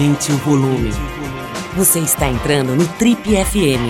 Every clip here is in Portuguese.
Aumente o volume. Você está entrando no Trip FM.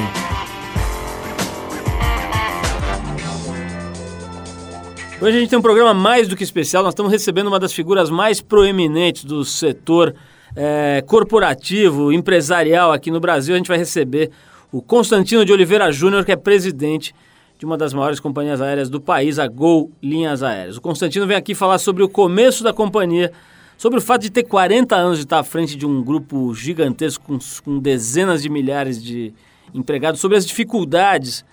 Hoje a gente tem um programa mais do que especial. Nós estamos recebendo uma das figuras mais proeminentes do setor é, corporativo, empresarial aqui no Brasil. A gente vai receber o Constantino de Oliveira Júnior, que é presidente de uma das maiores companhias aéreas do país, a Gol Linhas Aéreas. O Constantino vem aqui falar sobre o começo da companhia, sobre o fato de ter 40 anos de estar à frente de um grupo gigantesco com, com dezenas de milhares de empregados, sobre as dificuldades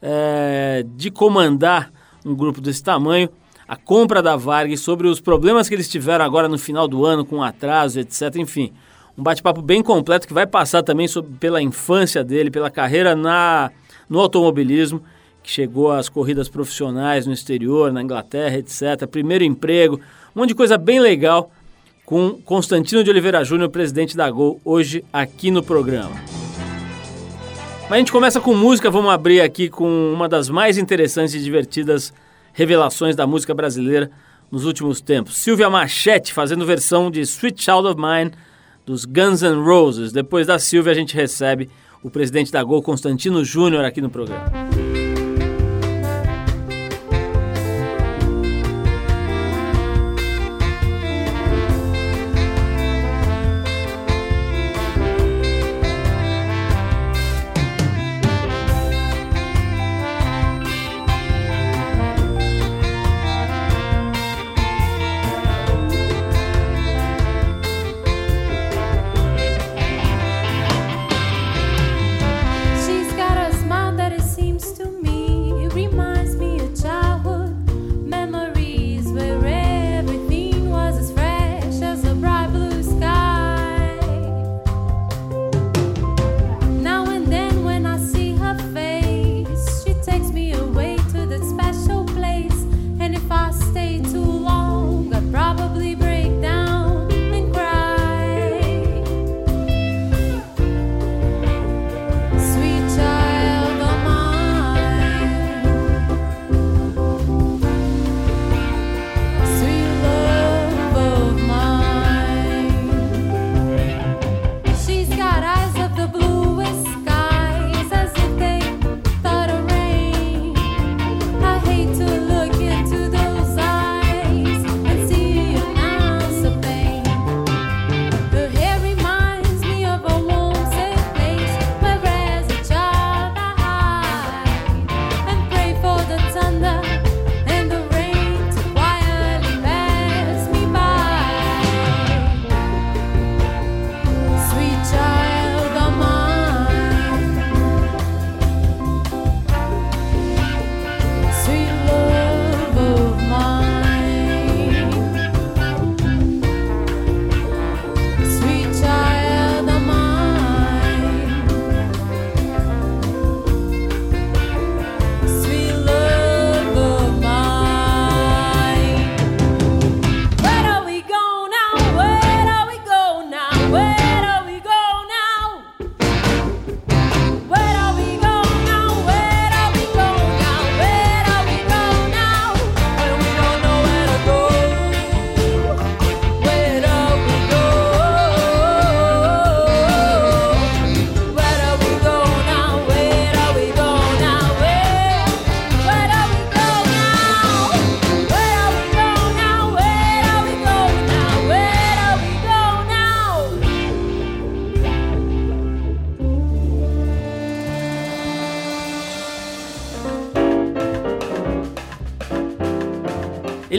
é, de comandar um grupo desse tamanho, a compra da Varg, sobre os problemas que eles tiveram agora no final do ano com atraso, etc. Enfim, um bate-papo bem completo que vai passar também sobre, pela infância dele, pela carreira na, no automobilismo, que chegou às corridas profissionais no exterior, na Inglaterra, etc. Primeiro emprego, um monte de coisa bem legal com Constantino de Oliveira Júnior, presidente da Gol, hoje aqui no programa. Mas a gente começa com música, vamos abrir aqui com uma das mais interessantes e divertidas revelações da música brasileira nos últimos tempos. Silvia Machete fazendo versão de Sweet Child of Mine dos Guns N' Roses. Depois da Silvia a gente recebe o presidente da Gol, Constantino Júnior, aqui no programa.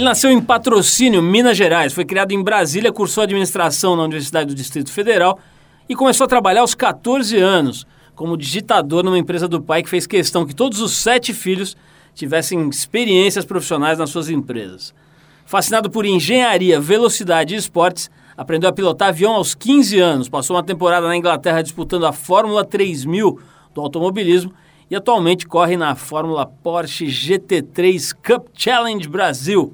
Nasceu em Patrocínio, Minas Gerais, foi criado em Brasília, cursou administração na Universidade do Distrito Federal e começou a trabalhar aos 14 anos como digitador numa empresa do pai que fez questão que todos os sete filhos tivessem experiências profissionais nas suas empresas. Fascinado por engenharia, velocidade e esportes, aprendeu a pilotar avião aos 15 anos, passou uma temporada na Inglaterra disputando a Fórmula 3000 do automobilismo e atualmente corre na Fórmula Porsche GT3 Cup Challenge Brasil.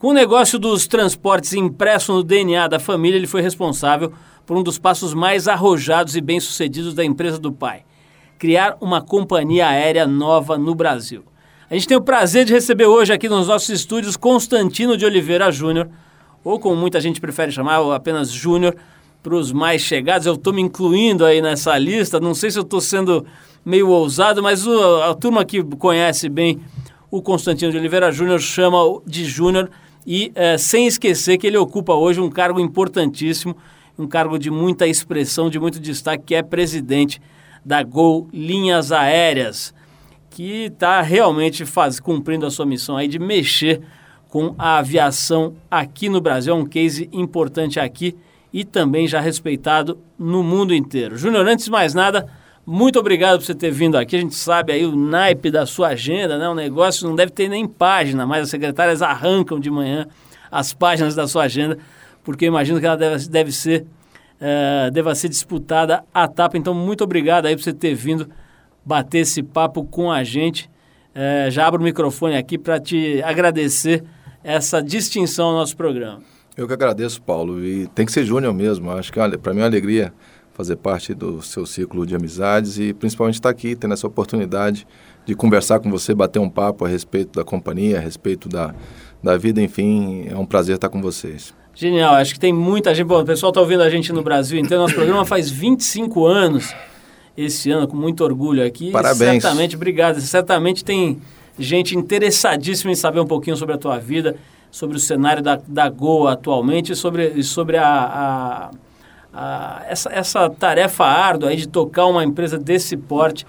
Com o negócio dos transportes impresso no DNA da família, ele foi responsável por um dos passos mais arrojados e bem-sucedidos da empresa do pai: criar uma companhia aérea nova no Brasil. A gente tem o prazer de receber hoje aqui nos nossos estúdios Constantino de Oliveira Júnior, ou como muita gente prefere chamar, apenas Júnior, para os mais chegados. Eu estou me incluindo aí nessa lista. Não sei se eu estou sendo meio ousado, mas o, a turma que conhece bem o Constantino de Oliveira Júnior chama de Júnior e é, sem esquecer que ele ocupa hoje um cargo importantíssimo, um cargo de muita expressão, de muito destaque, que é presidente da Gol Linhas Aéreas, que está realmente faz, cumprindo a sua missão aí de mexer com a aviação aqui no Brasil. É um case importante aqui e também já respeitado no mundo inteiro. Júnior, antes de mais nada, muito obrigado por você ter vindo aqui. A gente sabe aí o naipe da sua agenda, né? O negócio não deve ter nem página, mas as secretárias arrancam de manhã as páginas da sua agenda, porque imagino que ela deve, deve ser uh, deva ser disputada a tapa. Então, muito obrigado aí por você ter vindo bater esse papo com a gente. Uh, já abro o microfone aqui para te agradecer essa distinção ao nosso programa. Eu que agradeço, Paulo. E tem que ser Júnior mesmo. Acho que para mim é uma alegria fazer parte do seu ciclo de amizades e principalmente estar aqui, tendo essa oportunidade de conversar com você, bater um papo a respeito da companhia, a respeito da, da vida, enfim. É um prazer estar com vocês. Genial, acho que tem muita gente. Bom, o pessoal está ouvindo a gente no Brasil inteiro. Nosso programa faz 25 anos esse ano, com muito orgulho aqui. Parabéns. certamente, obrigado. Certamente tem gente interessadíssima em saber um pouquinho sobre a tua vida sobre o cenário da, da Gol atualmente e sobre, sobre a, a, a, essa, essa tarefa árdua de tocar uma empresa desse porte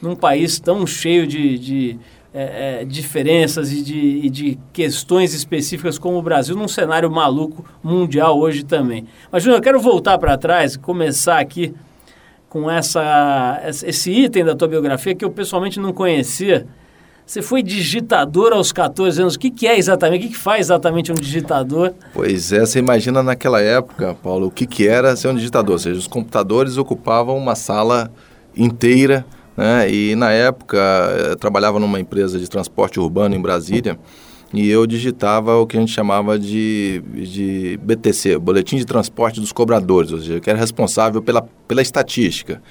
num país tão cheio de, de é, é, diferenças e de, e de questões específicas como o Brasil, num cenário maluco mundial hoje também. Mas, Júnior, eu quero voltar para trás e começar aqui com essa, esse item da tua biografia que eu pessoalmente não conhecia você foi digitador aos 14 anos. O que, que é exatamente? O que, que faz exatamente um digitador? Pois é, você imagina naquela época, Paulo, o que, que era ser um digitador. Ou seja, os computadores ocupavam uma sala inteira. Né? E na época eu trabalhava numa empresa de transporte urbano em Brasília e eu digitava o que a gente chamava de, de BTC, Boletim de Transporte dos Cobradores, ou seja, que era responsável pela, pela estatística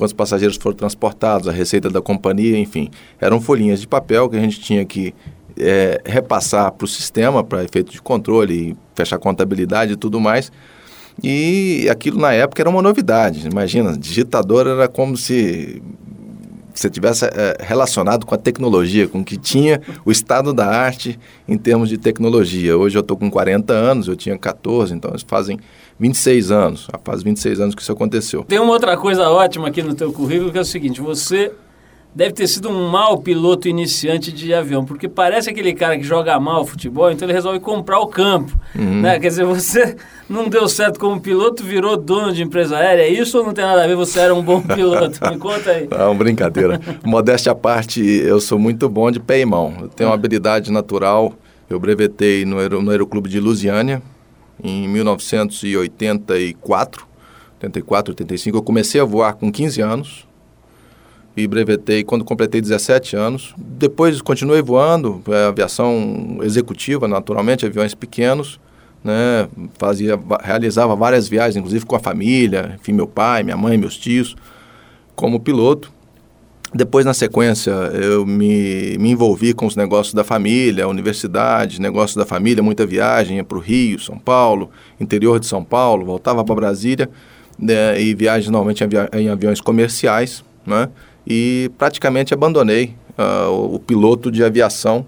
quantos passageiros foram transportados, a receita da companhia, enfim. Eram folhinhas de papel que a gente tinha que é, repassar para o sistema para efeito de controle, fechar contabilidade e tudo mais. E aquilo na época era uma novidade. Imagina, digitador era como se você tivesse é, relacionado com a tecnologia, com o que tinha o estado da arte em termos de tecnologia. Hoje eu estou com 40 anos, eu tinha 14, então eles fazem 26 anos. Faz 26 anos que isso aconteceu. Tem uma outra coisa ótima aqui no teu currículo que é o seguinte: você deve ter sido um mau piloto iniciante de avião, porque parece aquele cara que joga mal futebol, então ele resolve comprar o campo. Uhum. Né? Quer dizer, você não deu certo como piloto, virou dono de empresa aérea. É isso ou não tem nada a ver? Você era um bom piloto? Me conta aí. Não, brincadeira. Modéstia à parte, eu sou muito bom de pé e mão. Eu tenho uma habilidade natural. Eu brevetei no, Aero, no Aeroclube de Lusiânia, em 1984, 84, 85. Eu comecei a voar com 15 anos e brevetei quando completei 17 anos. Depois continuei voando, é, aviação executiva, naturalmente, aviões pequenos. Né, fazia, realizava várias viagens, inclusive com a família, enfim, meu pai, minha mãe, meus tios, como piloto. Depois, na sequência, eu me, me envolvi com os negócios da família, universidade, negócios da família, muita viagem, ia para o Rio, São Paulo, interior de São Paulo, voltava para Brasília, né, e viagens normalmente em, avi em, aviões comerciais, né, e praticamente abandonei uh, o, piloto de aviação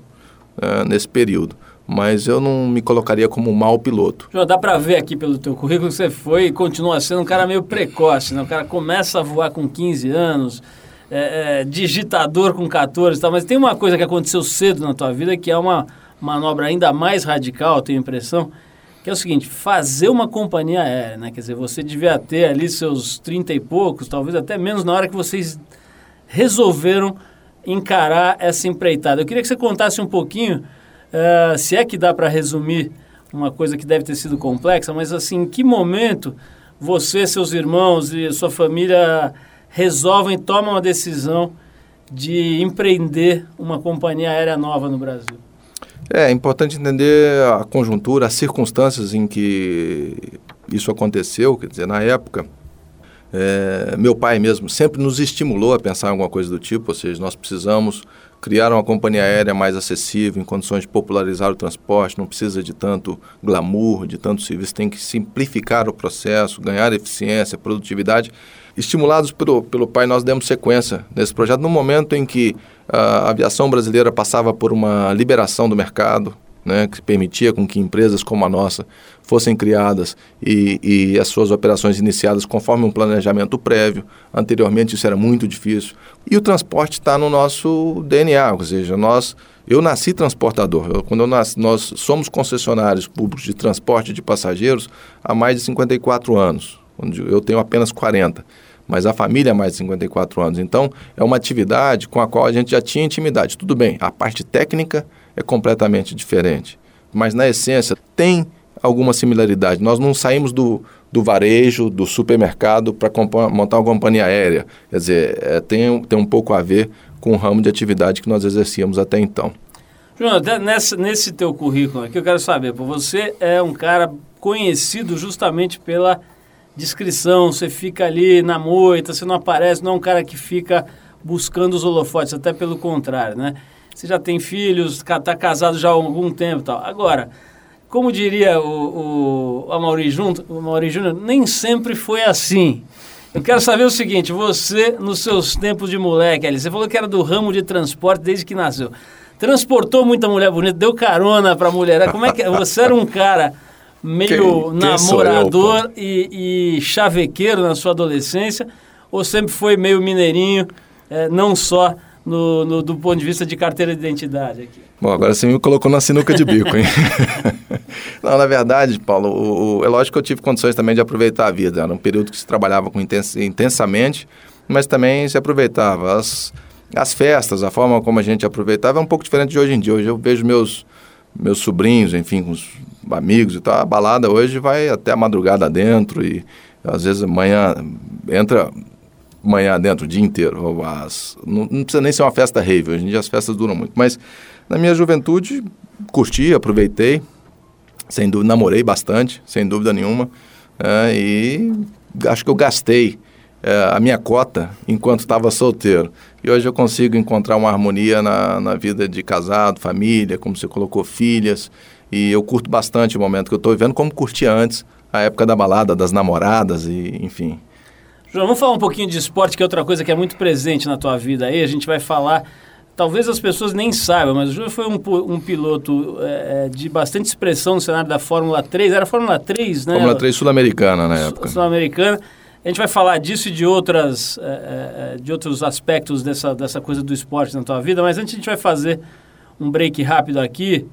uh, nesse período. Mas eu não me colocaria como um mau piloto. João, dá para ver aqui pelo teu currículo que você foi e continua sendo um cara meio precoce, né? O cara começa a voar com 15 anos, é, é, digitador com 14 e tal, mas tem uma coisa que aconteceu cedo na tua vida que é uma manobra ainda mais radical, tenho a impressão, que é o seguinte, fazer uma companhia aérea, né? Quer dizer, você devia ter ali seus 30 e poucos, talvez até menos na hora que vocês resolveram encarar essa empreitada. Eu queria que você contasse um pouquinho, uh, se é que dá para resumir uma coisa que deve ter sido complexa, mas assim, em que momento você, seus irmãos e sua família resolvem, tomam a decisão de empreender uma companhia aérea nova no Brasil? É, é importante entender a conjuntura, as circunstâncias em que isso aconteceu. Quer dizer, na época, é, meu pai mesmo sempre nos estimulou a pensar em alguma coisa do tipo, ou seja, nós precisamos criaram uma companhia aérea mais acessível, em condições de popularizar o transporte, não precisa de tanto glamour, de tanto serviço, tem que simplificar o processo, ganhar eficiência, produtividade. Estimulados pelo, pelo pai, nós demos sequência nesse projeto no momento em que a aviação brasileira passava por uma liberação do mercado, né, que permitia com que empresas como a nossa fossem criadas e, e, as suas operações iniciadas conforme um planejamento prévio. Anteriormente isso era muito difícil. E o transporte está no nosso DNA, ou seja, nós, eu nasci transportador. Eu, quando eu nasci, nós somos concessionários públicos de transporte de passageiros há mais de 54 anos, onde eu tenho apenas 40 mas a família há mais de 54 anos. Então, é uma atividade com a qual a gente já tinha intimidade. Tudo bem, a parte técnica é completamente diferente. Mas na essência tem alguma similaridade. Nós não saímos do, do varejo, do supermercado para montar uma companhia aérea. Quer dizer, é, tem, tem um pouco a ver com o ramo de atividade que nós exercíamos até então. João, nesse, nesse teu currículo aqui, eu quero saber, você é um cara conhecido justamente pela descrição, você fica ali na moita, você não aparece, não é um cara que fica buscando os holofotes, até pelo contrário, né? Você já tem filhos, está casado já há algum tempo tal. Agora, como diria o, o o Amaury Júnior, nem sempre foi assim. Eu quero saber o seguinte, você, nos seus tempos de moleque, ali, você falou que era do ramo de transporte desde que nasceu. Transportou muita mulher bonita, deu carona para mulher. Como é que você era um cara meio quem, namorador eu, e, e chavequeiro na sua adolescência ou sempre foi meio mineirinho, é, não só no, no, do ponto de vista de carteira de identidade aqui? Bom, agora você me colocou na sinuca de bico, hein? Não, na verdade, Paulo, o, o, é lógico que eu tive condições também de aproveitar a vida. Era um período que se trabalhava com intens, intensamente, mas também se aproveitava. As, as festas, a forma como a gente aproveitava é um pouco diferente de hoje em dia. Hoje eu vejo meus, meus sobrinhos, enfim, com os amigos e tal. A balada hoje vai até a madrugada dentro e às vezes amanhã entra manhã dentro o dia inteiro. As, não, não, precisa nem ser uma festa rave, hoje em dia as festas duram muito. Mas na minha juventude, curti, aproveitei, sem dúvida, namorei bastante, sem dúvida nenhuma. É, e acho que eu gastei é, a minha cota enquanto estava solteiro. E hoje eu consigo encontrar uma harmonia na, na vida de casado, família, como você colocou, filhas. E eu curto bastante o momento que eu estou vivendo, como curtia antes, a época da balada, das namoradas e enfim. João, vamos falar um pouquinho de esporte, que é outra coisa que é muito presente na tua vida aí. A gente vai falar, talvez as pessoas nem saibam, mas o Júlio foi um, um piloto é, de bastante expressão no cenário da Fórmula 3. Era Fórmula 3, né? Fórmula 3 sul-americana na época. Sul-americana. A gente vai falar disso e de, outras, é, de outros aspectos dessa, dessa coisa do esporte na tua vida, mas antes a gente vai fazer um break rápido aqui,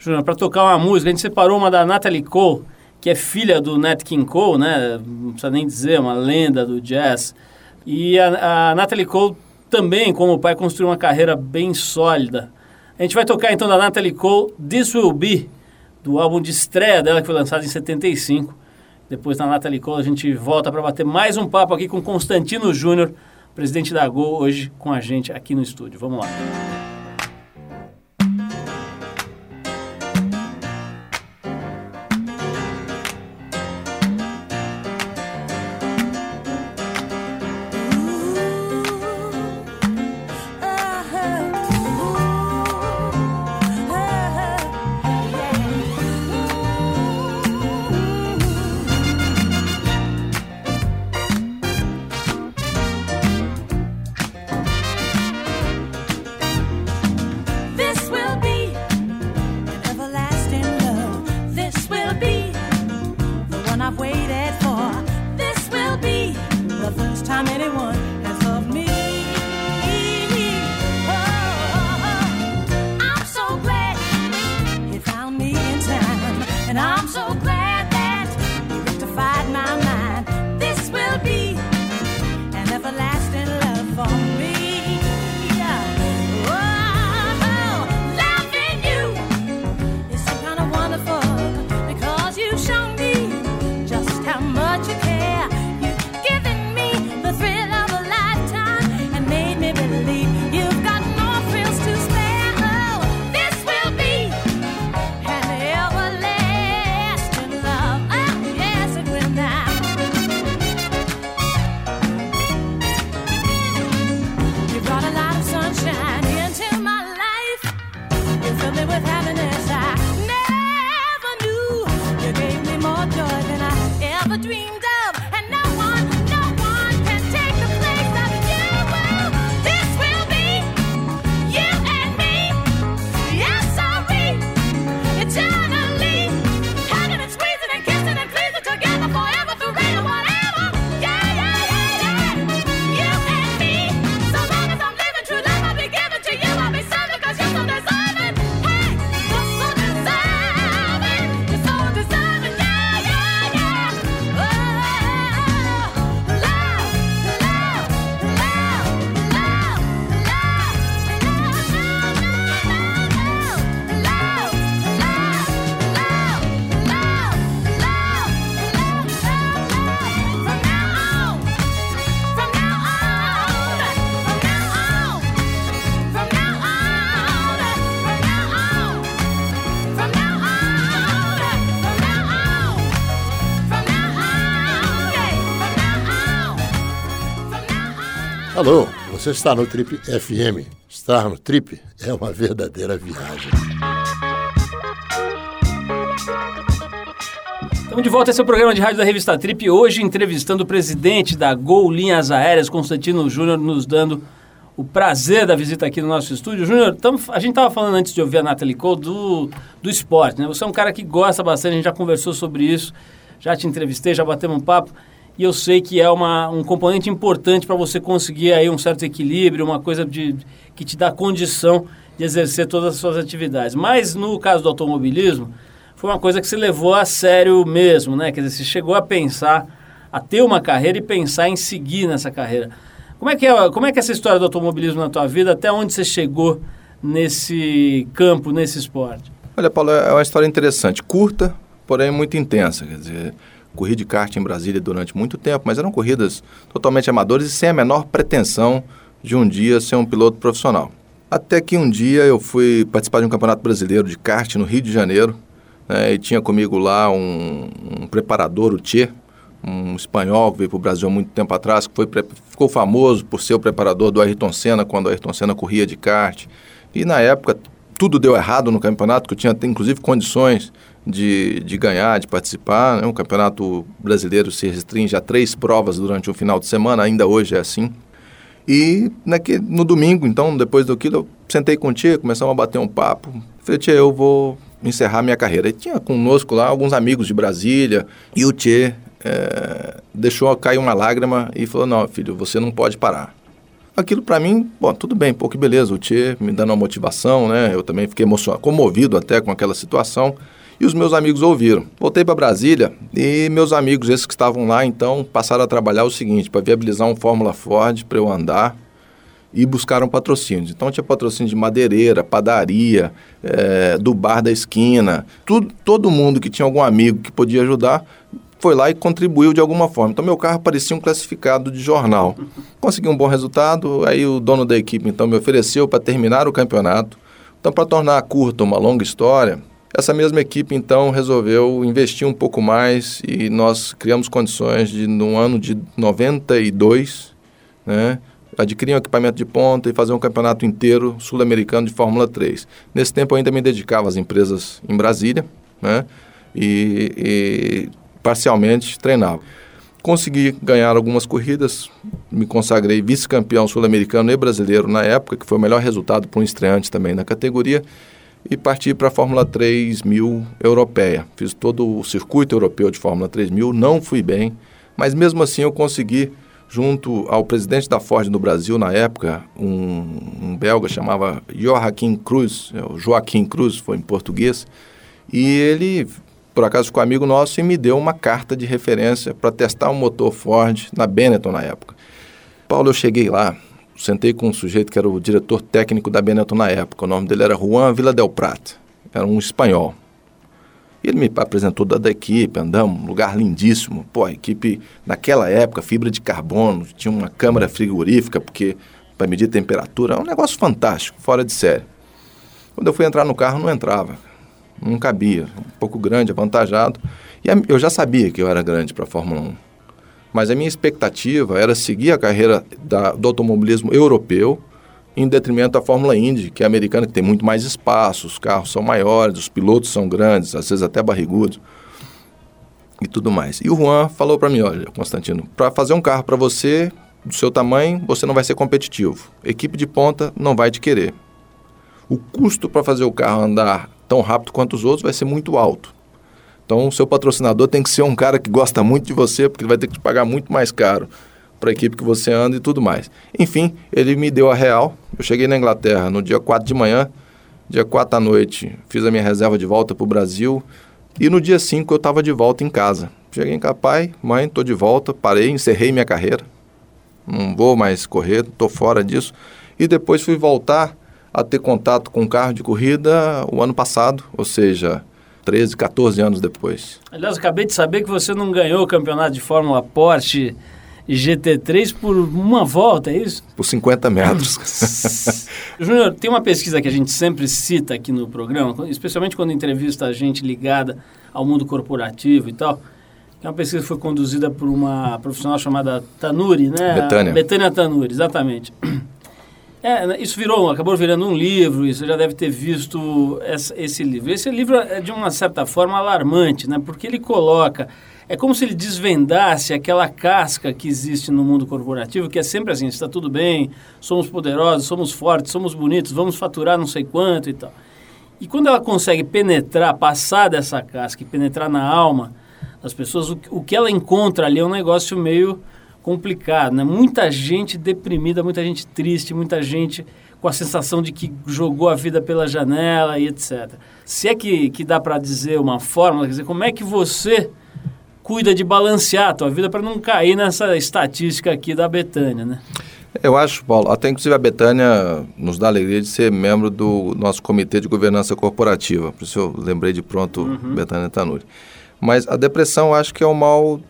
Júnior, para tocar uma música. A gente separou uma da Natalie Cole, que é filha do Nat King Cole, né? Não precisa nem dizer, uma lenda do jazz. E a, a Natalie Cole também, como o pai, construiu uma carreira bem sólida. A gente vai tocar então da Natalie Cole, This Will Be, do álbum de estreia dela, que foi lançado em 75. Depois da Natalie Cole, a gente volta para bater mais um papo aqui com Constantino Júnior, presidente da Gol, hoje com a gente aqui no estúdio. Vamos lá. Alô, você está no Trip FM. Estar no Trip é uma verdadeira viagem. Estamos de volta, esse é programa de rádio da revista Trip. Hoje entrevistando o presidente da Gol Linhas Aéreas, Constantino Júnior, nos dando o prazer da visita aqui no nosso estúdio. Júnior, a gente estava falando antes de ouvir a Nathalie Cole do, do esporte, né? Você é um cara que gosta bastante, a gente já conversou sobre isso, já te entrevistei, já batemos um papo. E eu sei que é uma, um componente importante para você conseguir aí um certo equilíbrio, uma coisa de, que te dá condição de exercer todas as suas atividades. Mas no caso do automobilismo, foi uma coisa que você levou a sério mesmo, né? Quer dizer, você chegou a pensar, a ter uma carreira e pensar em seguir nessa carreira. Como é que é, como é, que é essa história do automobilismo na tua vida? Até onde você chegou nesse campo, nesse esporte? Olha, Paulo, é uma história interessante, curta, porém muito intensa. Quer dizer, corri de kart em Brasília durante muito tempo, mas eram corridas totalmente amadoras e sem a menor pretensão de um dia ser um piloto profissional. Até que um dia eu fui participar de um campeonato brasileiro de kart no Rio de Janeiro, né, e tinha comigo lá um, um preparador, o Tchê, um espanhol que veio para o Brasil há muito tempo atrás, que foi, ficou famoso por ser o preparador do Ayrton Senna, quando o Ayrton Senna corria de kart. E na época tudo deu errado no campeonato, que eu tinha inclusive condições de, de ganhar, de participar. Né? O campeonato brasileiro se restringe a três provas durante o final de semana, ainda hoje é assim. E naquele, no domingo, então, depois do eu sentei com o Tia, começamos a bater um papo. Falei, Tia, eu vou encerrar minha carreira. E tinha conosco lá alguns amigos de Brasília, e o Tchê é, deixou cair uma lágrima e falou, não, filho, você não pode parar. Aquilo para mim, bom, tudo bem, pô, que beleza, o Tchê me dando uma motivação, né? Eu também fiquei emocionado, comovido até com aquela situação. E os meus amigos ouviram. Voltei para Brasília e meus amigos, esses que estavam lá, então, passaram a trabalhar o seguinte, para viabilizar um Fórmula Ford para eu andar e buscaram patrocínios. Então tinha patrocínio de madeireira, padaria, é, do bar da esquina, tudo, todo mundo que tinha algum amigo que podia ajudar foi lá e contribuiu de alguma forma. Então meu carro parecia um classificado de jornal. Consegui um bom resultado, aí o dono da equipe então me ofereceu para terminar o campeonato. Então para tornar curta uma longa história, essa mesma equipe então resolveu investir um pouco mais e nós criamos condições de no ano de 92, né, adquirir um equipamento de ponta e fazer um campeonato inteiro sul-americano de Fórmula 3. Nesse tempo eu ainda me dedicava às empresas em Brasília, né? E, e parcialmente treinava. Consegui ganhar algumas corridas, me consagrei vice-campeão sul-americano e brasileiro na época, que foi o melhor resultado para um estreante também na categoria, e parti para a Fórmula 3000 europeia. Fiz todo o circuito europeu de Fórmula 3000, não fui bem, mas mesmo assim eu consegui junto ao presidente da Ford no Brasil na época, um, um belga chamava Joaquim Cruz, é, Joaquim Cruz foi em português, e ele por acaso ficou amigo nosso e me deu uma carta de referência para testar um motor Ford na Benetton na época. Paulo, eu cheguei lá, sentei com um sujeito que era o diretor técnico da Benetton na época, o nome dele era Juan Vila del Prat, era um espanhol. Ele me apresentou da, da equipe, andamos, um lugar lindíssimo. Pô, a equipe, naquela época, fibra de carbono, tinha uma câmara frigorífica, porque para medir temperatura, é um negócio fantástico, fora de série. Quando eu fui entrar no carro, não entrava, não cabia, um pouco grande, avantajado. E eu já sabia que eu era grande para a Fórmula 1. Mas a minha expectativa era seguir a carreira da, do automobilismo europeu, em detrimento da Fórmula Indy, que é americana, que tem muito mais espaço, os carros são maiores, os pilotos são grandes, às vezes até barrigudos e tudo mais. E o Juan falou para mim, olha, Constantino, para fazer um carro para você, do seu tamanho, você não vai ser competitivo. Equipe de ponta não vai te querer. O custo para fazer o carro andar tão rápido quanto os outros vai ser muito alto. Então, o seu patrocinador tem que ser um cara que gosta muito de você, porque ele vai ter que te pagar muito mais caro para a equipe que você anda e tudo mais. Enfim, ele me deu a real. Eu cheguei na Inglaterra no dia 4 de manhã, dia 4 à noite, fiz a minha reserva de volta para o Brasil e no dia 5 eu estava de volta em casa. Cheguei em casa, pai, mãe, estou de volta, parei, encerrei minha carreira. Não vou mais correr, estou fora disso. E depois fui voltar a ter contato com carro de corrida o ano passado, ou seja, 13, 14 anos depois. Aliás, acabei de saber que você não ganhou o campeonato de Fórmula Porsche GT3 por uma volta, é isso? Por 50 metros. Júnior, tem uma pesquisa que a gente sempre cita aqui no programa, especialmente quando entrevista a gente ligada ao mundo corporativo e tal, que é uma pesquisa que foi conduzida por uma profissional chamada Tanuri, né? Betânia. Betânia Tanuri, exatamente. É, isso virou, acabou virando um livro, isso já deve ter visto essa, esse livro. Esse livro é de uma certa forma alarmante, né? Porque ele coloca, é como se ele desvendasse aquela casca que existe no mundo corporativo, que é sempre assim, está tudo bem, somos poderosos, somos fortes, somos bonitos, vamos faturar não sei quanto e tal. E quando ela consegue penetrar, passar dessa casca e penetrar na alma das pessoas, o, o que ela encontra ali é um negócio meio complicado, né? Muita gente deprimida, muita gente triste, muita gente com a sensação de que jogou a vida pela janela e etc. Se é que, que dá para dizer uma fórmula, quer dizer, como é que você cuida de balancear a tua vida para não cair nessa estatística aqui da Betânia, né? Eu acho, Paulo, até inclusive a Betânia nos dá a alegria de ser membro do nosso comitê de governança corporativa, por isso eu lembrei de pronto uhum. Betânia Tanuri. Mas a depressão eu acho que é o mal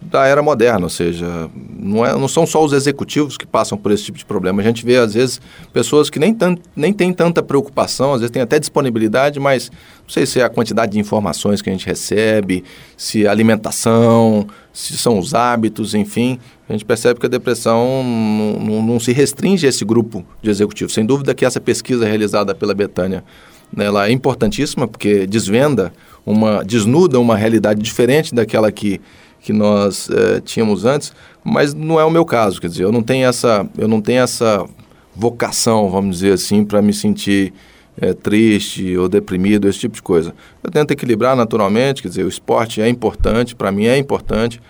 da era moderna, ou seja, não, é, não são só os executivos que passam por esse tipo de problema. A gente vê, às vezes, pessoas que nem, nem têm tanta preocupação, às vezes tem até disponibilidade, mas não sei se é a quantidade de informações que a gente recebe, se é alimentação, se são os hábitos, enfim. A gente percebe que a depressão não, não, se restringe a esse grupo de executivos. Sem dúvida que essa pesquisa realizada pela Betânia ela é importantíssima porque desvenda uma desnuda uma realidade diferente daquela que que nós é, tínhamos antes, mas não é o meu caso, quer dizer, eu não tenho essa, eu não tenho essa vocação, vamos dizer assim, para me sentir é, triste ou deprimido, esse tipo de coisa. Eu tento equilibrar naturalmente, quer dizer, o esporte é importante, para mim é importante,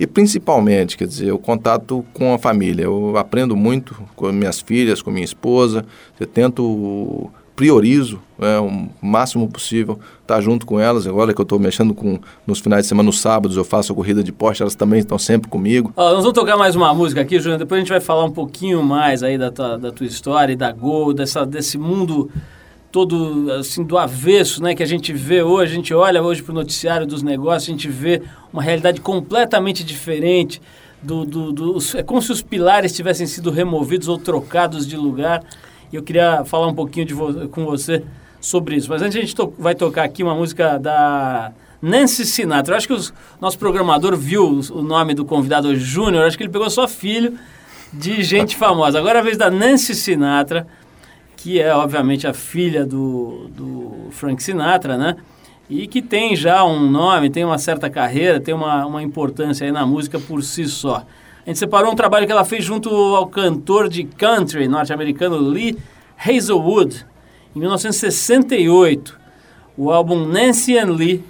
e principalmente, quer dizer, o contato com a família. Eu aprendo muito com minhas filhas, com minha esposa, eu tento priorizo né, o máximo possível estar tá junto com elas. Agora que eu estou mexendo com nos finais de semana, nos sábados, eu faço a corrida de poste, elas também estão sempre comigo. Ó, nós vamos tocar mais uma música aqui, Júnior. Depois a gente vai falar um pouquinho mais aí da tua, da tua história e da Gol, dessa, desse mundo todo assim do avesso, né, que a gente vê hoje, a gente olha hoje para o noticiário dos negócios, a gente vê uma realidade completamente diferente do, do, do, é como se os pilares tivessem sido removidos ou trocados de lugar. E eu queria falar um pouquinho vo com você sobre isso. Mas antes a gente to vai tocar aqui uma música da Nancy Sinatra. Eu acho que o nosso programador viu o nome do convidado Júnior, acho que ele pegou só filho de gente famosa. Agora é a vez da Nancy Sinatra, que é obviamente a filha do, do Frank Sinatra, né? E que tem já um nome, tem uma certa carreira, tem uma, uma importância aí na música por si só. A gente separou um trabalho que ela fez junto ao cantor de country norte-americano Lee Hazelwood, em 1968. O álbum Nancy and Lee,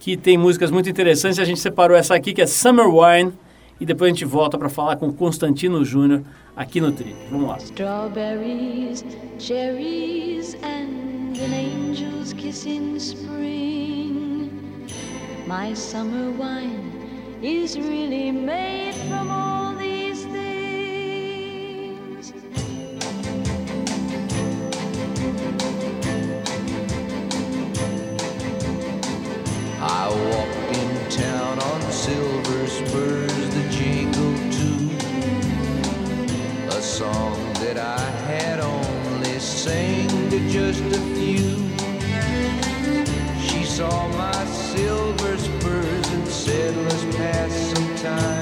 que tem músicas muito interessantes. A gente separou essa aqui, que é Summer Wine, e depois a gente volta para falar com Constantino Júnior aqui no Tri. Vamos lá. Strawberries, cherries and an angel's kiss in spring. My summer wine is really made from all these things. I walked in town on silver spurs that jingle too. A song that I had only sang to just a few. She saw my sometimes.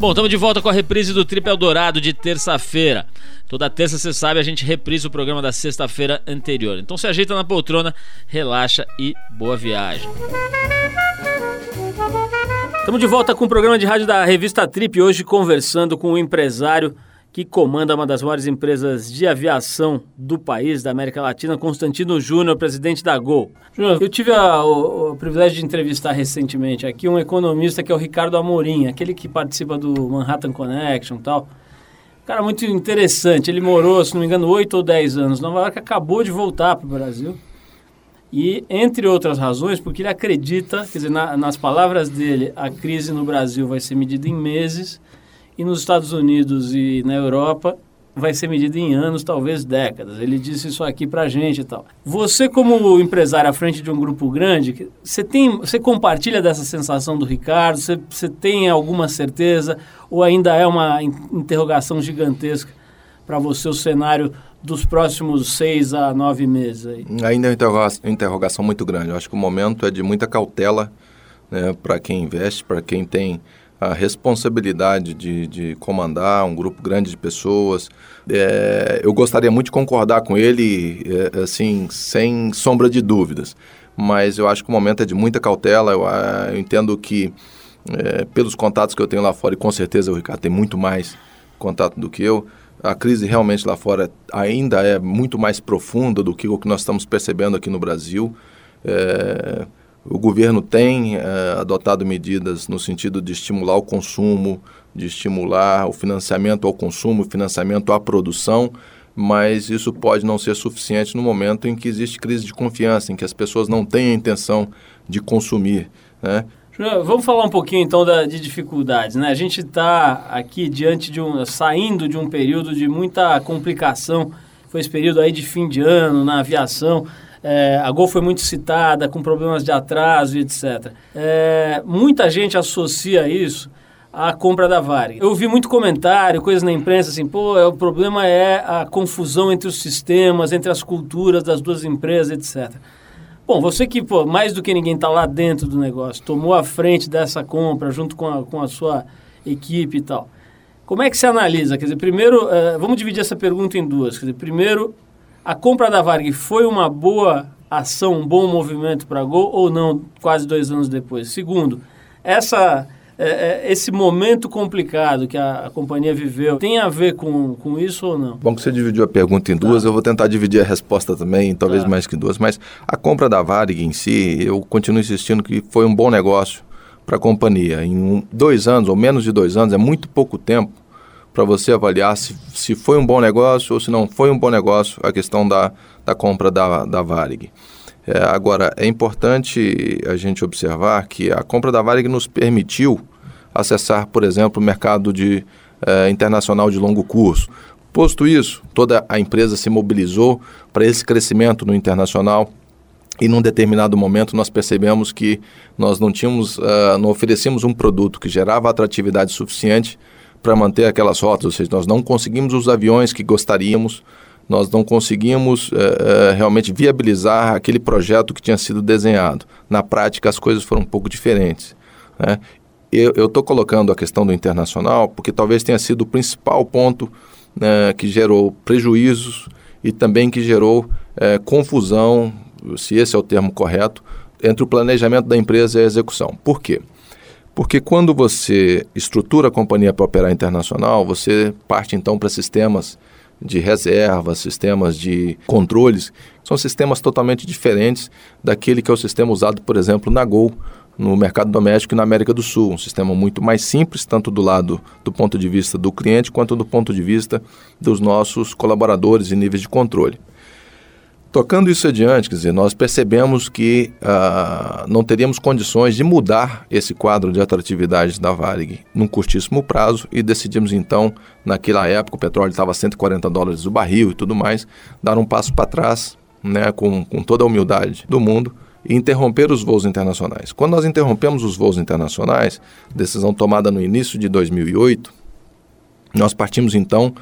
Bom, estamos de volta com a reprise do Trip Eldorado de terça-feira. Toda terça, você sabe, a gente reprisa o programa da sexta-feira anterior. Então se ajeita na poltrona, relaxa e boa viagem. Estamos de volta com o programa de rádio da revista Trip, hoje conversando com o empresário que comanda uma das maiores empresas de aviação do país, da América Latina, Constantino Júnior, presidente da Gol. Júnior, eu tive a- o, o privilégio de entrevistar recentemente aqui um economista que é o Ricardo Amorim, aquele que participa do Manhattan Connection e tal. Cara, muito interessante. Ele morou, se não me engano, 8 ou 10 anos Nova York, acabou de voltar para o Brasil. E, entre outras razões, porque ele acredita, quer dizer, na- nas palavras dele, a crise no Brasil vai ser medida em meses e nos Estados Unidos e na Europa vai ser medida em anos, talvez décadas. Ele disse isso aqui pra gente e tal. Você, como empresário à frente de um grupo grande, você tem, você compartilha dessa sensação do Ricardo? Você, você tem alguma certeza? Ou ainda é uma in- interrogação gigantesca para você o cenário dos próximos seis a nove meses aí? Ainda é uma interroga- interrogação muito grande. Eu acho que o momento é de muita cautela né, para quem investe, para quem tem a responsabilidade de, de comandar um grupo grande de pessoas. É, eu gostaria muito de concordar com ele, é, assim, sem sombra de dúvidas. Mas eu acho que o momento é de muita cautela. Eu, ah, eu entendo que, é, pelos contatos que eu tenho lá fora, e com certeza o Ricardo tem muito mais contato do que eu, a crise realmente lá fora ainda é muito mais profunda do que o que nós estamos percebendo aqui no Brasil. É, o governo tem é, adotado medidas no sentido de estimular o consumo, de estimular o financiamento ao consumo, o financiamento à produção, mas isso pode não ser suficiente no momento em que existe crise de confiança, em que as pessoas não têm a intenção de consumir. Né? Vamos falar um pouquinho então da- de dificuldades, né? A gente está aqui diante de um, saindo de um período de muita complicação. Foi esse período aí de fim de ano na aviação. É, a Gol foi muito citada, com problemas de atraso e etc. É, muita gente associa isso à compra da Varig. Eu vi muito comentário, coisas na imprensa assim, pô, é, o problema é a confusão entre os sistemas, entre as culturas das duas empresas, etc. Bom, você que, pô, mais do que ninguém está lá dentro do negócio, tomou a frente dessa compra junto com a, com a sua equipe e tal. Como é que você analisa? Quer dizer, primeiro, eh, vamos dividir essa pergunta em duas. Quer dizer, primeiro, a compra da Varg foi uma boa ação, um bom movimento para a Gol ou não, quase dois anos depois? Segundo, essa, eh, eh, esse momento complicado que a, a companhia viveu tem a ver com, com isso ou não? Bom que você dividiu a pergunta em duas, eu vou tentar dividir a resposta também, talvez Tá. mais que duas. Mas a compra da Varig em si, eu continuo insistindo que foi um bom negócio para a companhia. Em um- dois anos, ou menos de dois anos, é muito pouco tempo para você avaliar se, se foi um bom negócio ou se não foi um bom negócio a questão da, da compra da, da Varig. É, agora, é importante a gente observar que a compra da Varig nos permitiu acessar, por exemplo, o mercado de, eh, internacional de longo curso. Posto isso, toda a empresa se mobilizou para esse crescimento no internacional e num determinado momento nós percebemos que nós não tínhamos, ah, não oferecíamos um produto que gerava atratividade suficiente para manter aquelas rotas, ou seja, nós não conseguimos os aviões que gostaríamos, nós não conseguimos eh, eh, realmente viabilizar aquele projeto que tinha sido desenhado. Na prática, as coisas foram um pouco diferentes. Né? Eu estou colocando a questão do internacional porque talvez tenha sido o principal ponto né, que gerou prejuízos e também que gerou é, confusão, se esse é o termo correto, entre o planejamento da empresa e a execução. Por quê? Porque quando você estrutura a companhia para operar internacional, você parte então para sistemas de reserva, sistemas de controles, são sistemas totalmente diferentes daquele que é o sistema usado, por exemplo, na Gol, no mercado doméstico e na América do Sul. Um sistema muito mais simples, tanto do lado do ponto de vista do cliente, quanto do ponto de vista dos nossos colaboradores e níveis de controle. Tocando isso adiante, quer dizer, nós percebemos que ah, não teríamos condições de mudar esse quadro de atratividade da Varig num curtíssimo prazo e decidimos então, naquela época, o petróleo estava a 140 dólares o barril e tudo mais, dar um passo para trás, né, com, com toda a humildade do mundo, e interromper os voos internacionais. Quando nós interrompemos os voos internacionais, decisão tomada no início de 2008, nós partimos então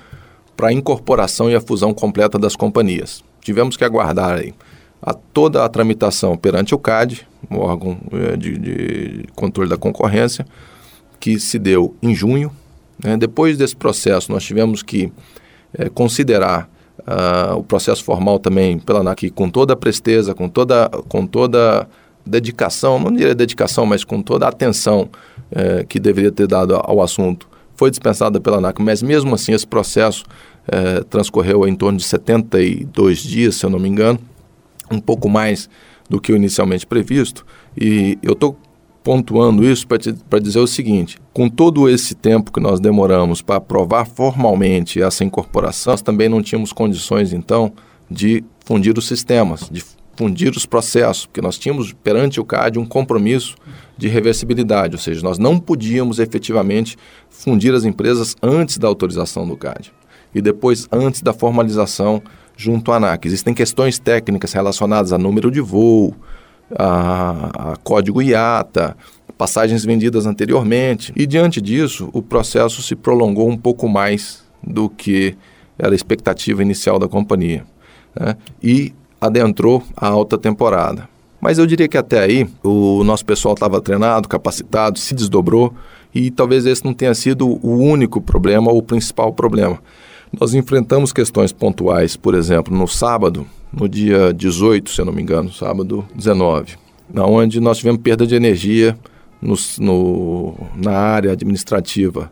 para a incorporação e a fusão completa das companhias. Tivemos que aguardar aí a toda a tramitação perante o CAD, o órgão eh, de, de controle da concorrência, que se deu em junho. né? Depois desse processo, nós tivemos que eh, considerar ah, o processo formal também pela ANAC com toda a presteza, com toda, com toda dedicação, não diria dedicação, mas com toda a atenção eh, que deveria ter dado ao assunto, foi dispensada pela ANAC, mas mesmo assim esse processo eh, transcorreu em torno de 72 dias, se eu não me engano, um pouco mais do que o inicialmente previsto, e eu estou pontuando isso para dizer o seguinte: com todo esse tempo que nós demoramos para aprovar formalmente essa incorporação, nós também não tínhamos condições, então, de fundir os sistemas, de fundir os processos, porque nós tínhamos perante o CAD um compromisso de reversibilidade, ou seja, nós não podíamos efetivamente fundir as empresas antes da autorização do CAD e depois antes da formalização junto à ANAC. Existem questões técnicas relacionadas a número de voo, a, a código IATA, passagens vendidas anteriormente. E diante disso, o processo se prolongou um pouco mais do que era a expectativa inicial da companhia. né? E adentrou a alta temporada. Mas eu diria que até aí o nosso pessoal estava treinado, capacitado, se desdobrou e talvez esse não tenha sido o único problema ou o principal problema. Nós enfrentamos questões pontuais, por exemplo, no sábado, no dia 18, se eu não me engano, sábado 19, onde nós tivemos perda de energia no, no, na área administrativa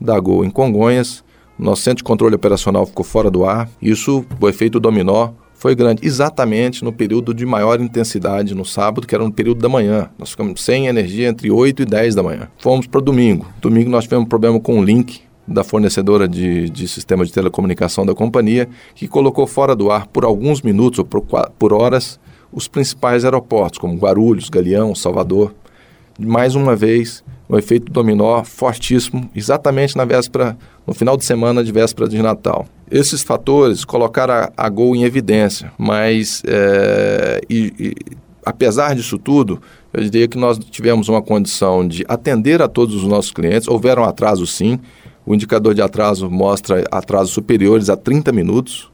da Gol em Congonhas. Nosso centro de controle operacional ficou fora do ar. Isso, o efeito dominó, foi grande, exatamente no período de maior intensidade no sábado, que era no período da manhã. Nós ficamos sem energia entre 8 e 10 da manhã. Fomos para domingo. Domingo nós tivemos um problema com o link da fornecedora de, de sistema de telecomunicação da companhia, que colocou fora do ar por alguns minutos ou por, por horas os principais aeroportos, como Guarulhos, Galeão, Salvador. Mais uma vez, um efeito dominó fortíssimo, exatamente na véspera, no final de semana de véspera de Natal. Esses fatores colocaram a, a Gol em evidência, mas é, e- e, apesar disso tudo, eu diria que nós tivemos uma condição de atender a todos os nossos clientes. Houveram atrasos, sim. O indicador de atraso mostra atrasos superiores a 30 minutos.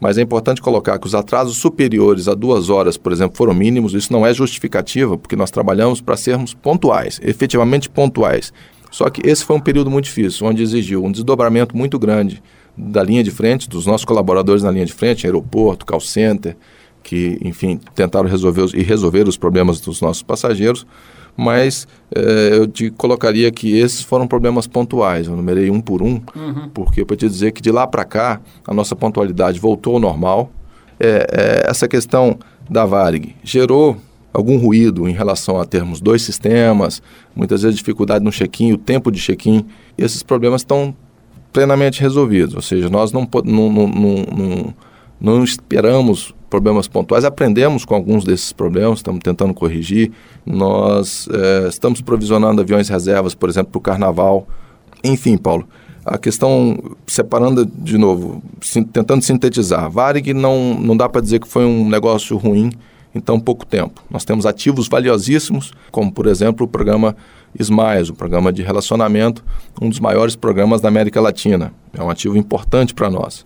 Mas é importante colocar que os atrasos superiores a duas horas, por exemplo, foram mínimos. Isso não é justificativa, porque nós trabalhamos para sermos pontuais, efetivamente pontuais. Só que esse foi um período muito difícil, onde exigiu um desdobramento muito grande da linha de frente, dos nossos colaboradores na linha de frente, aeroporto, call center, que, enfim, tentaram resolver os, e resolver os problemas dos nossos passageiros, mas eh, eu te colocaria que esses foram problemas pontuais. Eu numerei um por um, porque eu te dizer que de lá para cá a nossa pontualidade voltou ao normal. É, é, essa questão da Varig gerou algum ruído em relação a termos dois sistemas, muitas vezes dificuldade no check-in, o tempo de check-in. Esses problemas estão plenamente resolvidos. Ou seja, nós não, não, não, não, não esperamos problemas pontuais, aprendemos com alguns desses problemas, estamos tentando corrigir. Nós eh, estamos provisionando aviões reservas, por exemplo, para o carnaval. Enfim, Paulo, a questão, separando de novo, sin- tentando sintetizar, Varig não, não dá para dizer que foi um negócio ruim em tão pouco tempo. Nós temos ativos valiosíssimos, como, por exemplo, o programa Smiles, o programa de relacionamento, um dos maiores programas da América Latina. É um ativo importante para nós.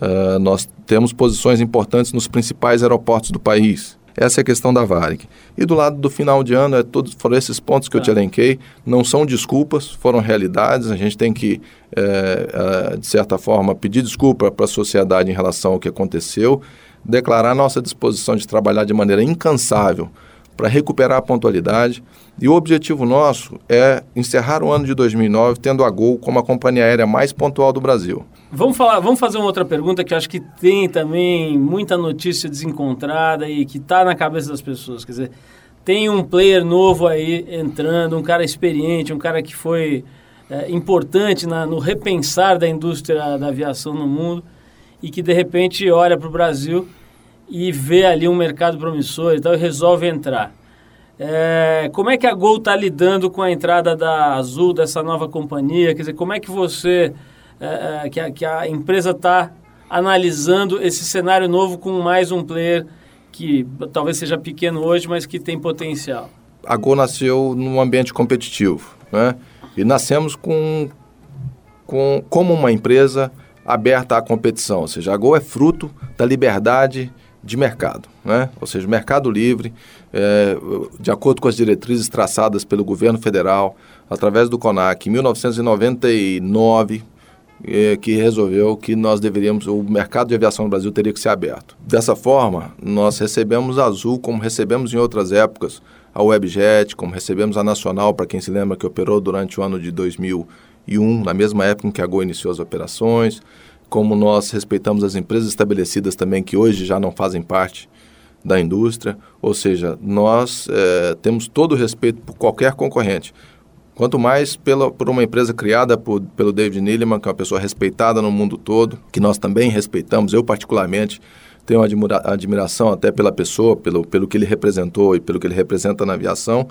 Uh, nós temos posições importantes nos principais aeroportos do país. Essa é a questão da Varig. E do lado do final de ano, é todos, foram esses pontos que eu te elenquei. Não são desculpas, foram realidades. A gente tem que, é, é, de certa forma, pedir desculpa para a sociedade em relação ao que aconteceu. declarar nossa disposição de trabalhar de maneira incansável para recuperar a pontualidade. E o objetivo nosso é encerrar o ano de 2009 tendo a Gol como a companhia aérea mais pontual do Brasil. Vamos, falar, vamos fazer uma outra pergunta que acho que tem também muita notícia desencontrada e que está na cabeça das pessoas. Quer dizer, tem um player novo aí entrando, um cara experiente, um cara que foi é, importante na, no repensar da indústria da aviação no mundo e que de repente olha para o Brasil e vê ali um mercado promissor e tal e resolve entrar. É, como é que a Gol está lidando com a entrada da Azul, dessa nova companhia? Quer dizer, como é que você, é, é, que, a, que a empresa está analisando esse cenário novo com mais um player que talvez seja pequeno hoje, mas que tem potencial? A Gol nasceu num ambiente competitivo, né? E nascemos com, com, como uma empresa aberta à competição, ou seja, a Gol é fruto da liberdade de mercado, né? ou seja, mercado livre, é, de acordo com as diretrizes traçadas pelo governo federal, através do CONAC, em 1999, é, que resolveu que nós deveríamos, o mercado de aviação no Brasil teria que ser aberto. Dessa forma, nós recebemos a Azul, como recebemos em outras épocas, a Webjet, como recebemos a Nacional, para quem se lembra que operou durante o ano de 2001, na mesma época em que a Gol iniciou as operações, como nós respeitamos as empresas estabelecidas também que hoje já não fazem parte da indústria, ou seja, nós é, temos todo o respeito por qualquer concorrente. Quanto mais pela, por uma empresa criada por, pelo David Neeleman, que é uma pessoa respeitada no mundo todo, que nós também respeitamos, eu particularmente tenho admira, admiração até pela pessoa, pelo, pelo que ele representou e pelo que ele representa na aviação,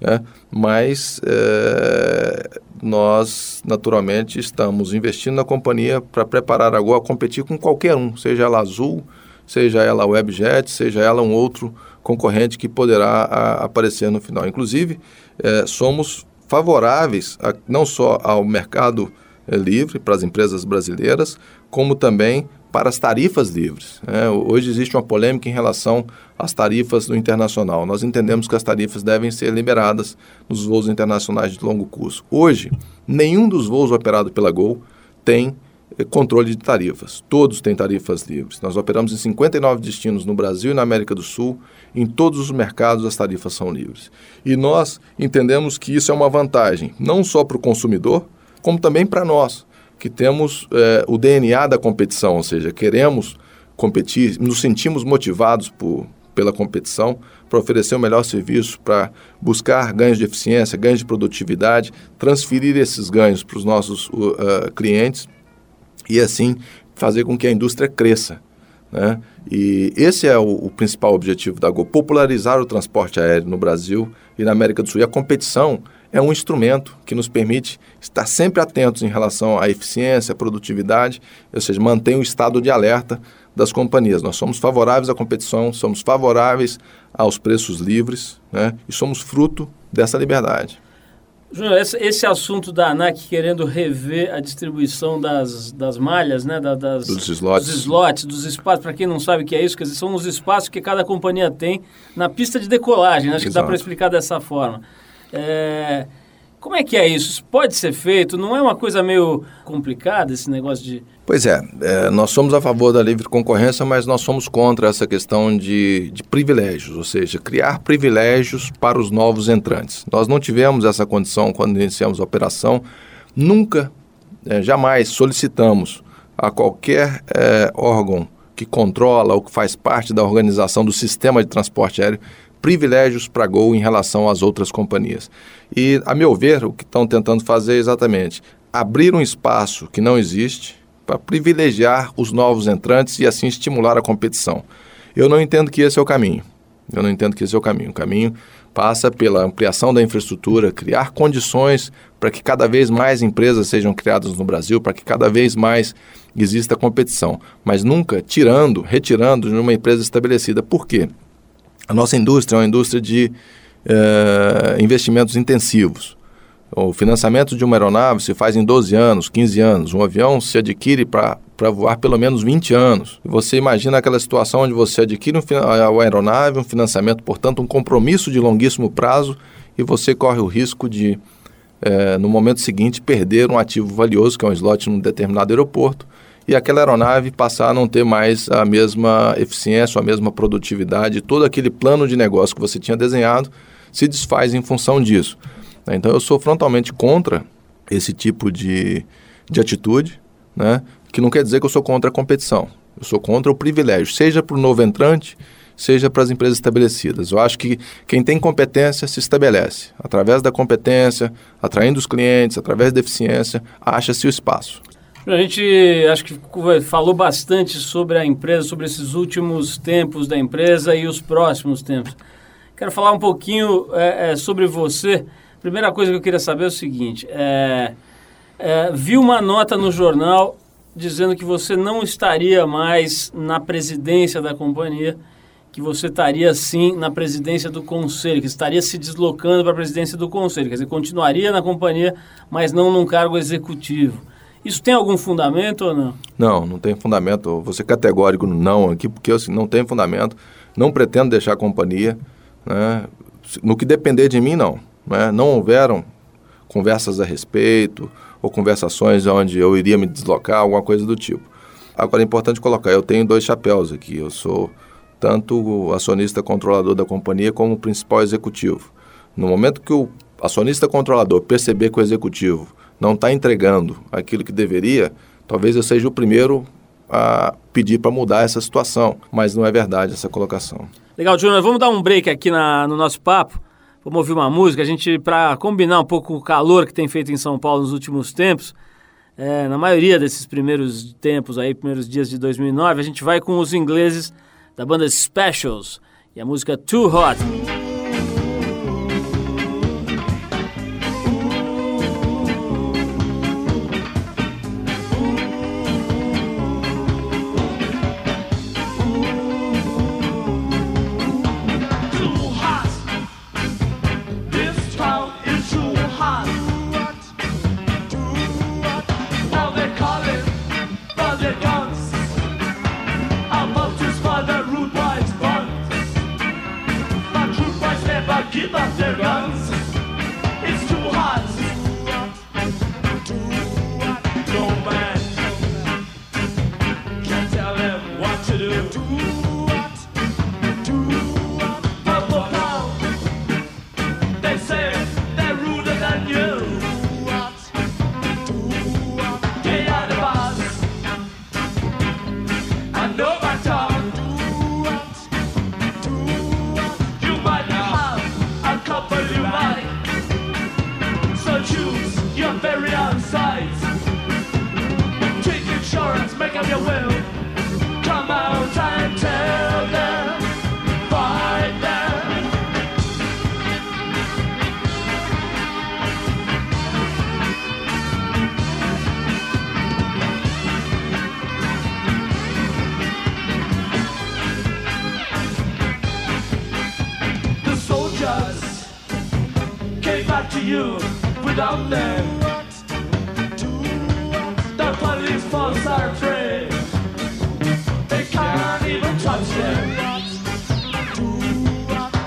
né? mas é, nós naturalmente estamos investindo na companhia para preparar a Gol a competir com qualquer um, seja ela Azul, seja ela Webjet, seja ela um outro concorrente que poderá a, aparecer no final. Inclusive, é, somos favoráveis a, não só ao mercado é, livre para as empresas brasileiras, como também para as tarifas livres. Né? Hoje existe uma polêmica em relação às tarifas do internacional. Nós entendemos que as tarifas devem ser liberadas nos voos internacionais de longo curso. Hoje, nenhum dos voos operados pela Gol tem eh, controle de tarifas. Todos têm tarifas livres. Nós operamos em 59 destinos no Brasil e na América do Sul. Em todos os mercados as tarifas são livres. E nós entendemos que isso é uma vantagem, não só para o consumidor, como também para nós que temos é, o DNA da competição, ou seja, queremos competir, nos sentimos motivados por, pela competição para oferecer o melhor serviço, para buscar ganhos de eficiência, ganhos de produtividade, transferir esses ganhos para os nossos uh, clientes e assim fazer com que a indústria cresça. Né? E esse é o, o, principal objetivo da Gol, popularizar o transporte aéreo no Brasil e na América do Sul. E a competição é um instrumento que nos permite estar sempre atentos em relação à eficiência, à produtividade, ou seja, mantém o estado de alerta das companhias. Nós somos favoráveis à competição, somos favoráveis aos preços livres né? e somos fruto dessa liberdade. Júnior, esse, esse, assunto da ANAC querendo rever a distribuição das, das malhas, né, da, das, dos slots, dos, slots, dos espaços, para quem não sabe o que é isso, quer dizer, são os espaços que cada companhia tem na pista de decolagem, né? acho Exato. que dá para explicar dessa forma. É, como é que é isso? Isso pode ser feito? Não é uma coisa meio complicada esse negócio de. Pois é, é, nós somos a favor da livre concorrência, mas nós somos contra essa questão de, de privilégios, ou seja, criar privilégios para os novos entrantes. Nós não tivemos essa condição quando iniciamos a operação, nunca, é, jamais solicitamos a qualquer é, órgão que controla ou que faz parte da organização do sistema de transporte aéreo privilégios para a Gol em relação às outras companhias. E, a meu ver, o que estão tentando fazer é exatamente abrir um espaço que não existe para privilegiar os novos entrantes e assim estimular a competição. Eu não entendo que esse é o caminho. Eu não entendo que esse é o caminho. O caminho passa pela ampliação da infraestrutura, criar condições para que cada vez mais empresas sejam criadas no Brasil, para que cada vez mais exista competição, mas nunca tirando, retirando de uma empresa estabelecida. Por quê? A nossa indústria é uma indústria de uh, investimentos intensivos. O financiamento de uma aeronave se faz em 12 anos, 15 anos. Um avião se adquire para voar pelo menos 20 anos. Você imagina aquela situação onde você adquire um, aeronave, um financiamento, portanto, um compromisso de longuíssimo prazo, e você corre o risco de, eh, no momento seguinte, perder um ativo valioso, que é um slot num determinado aeroporto, e aquela aeronave passar a não ter mais a mesma eficiência, a mesma produtividade, todo aquele plano de negócio que você tinha desenhado se desfaz em função disso. Né? Então eu sou frontalmente contra esse tipo de, de atitude, né? que não quer dizer que eu sou contra a competição. Eu sou contra o privilégio, seja para o novo entrante, seja para as empresas estabelecidas. Eu acho que quem tem competência se estabelece. Através da competência, atraindo os clientes, através da eficiência, acha-se o espaço. A gente acho que falou bastante sobre a empresa, sobre esses últimos tempos da empresa e os próximos tempos. Quero falar um pouquinho é, é, sobre você. Primeira coisa que eu queria saber é o seguinte: é, é, vi uma nota no jornal dizendo que você não estaria mais na presidência da companhia, que você estaria sim na presidência do conselho, que estaria se deslocando para a presidência do conselho, quer dizer, continuaria na companhia, mas não num cargo executivo. Isso tem algum fundamento ou não? Não, não tem fundamento. Ser categórico não aqui, porque assim, não tem fundamento. Não pretendo deixar a companhia. Né? No que depender de mim, não. Né? Não houveram conversas a respeito ou conversações onde eu iria me deslocar, alguma coisa do tipo. Agora é importante colocar, eu tenho dois chapéus aqui. Eu sou tanto acionista controlador da companhia como principal executivo. No momento que o acionista controlador perceber que o executivo não está entregando aquilo que deveria, talvez eu seja o primeiro a pedir para mudar essa situação, mas não é verdade essa colocação. Legal, Júnior, vamos dar um break aqui na, no nosso papo. Vamos ouvir uma música, a gente, para combinar um pouco o calor que tem feito em São Paulo nos últimos tempos, é, na maioria desses primeiros tempos aí, primeiros dias de 2009, a gente vai com os ingleses da banda Specials e a música Too Hot. To you without them. The police force are afraid. They can't even touch them.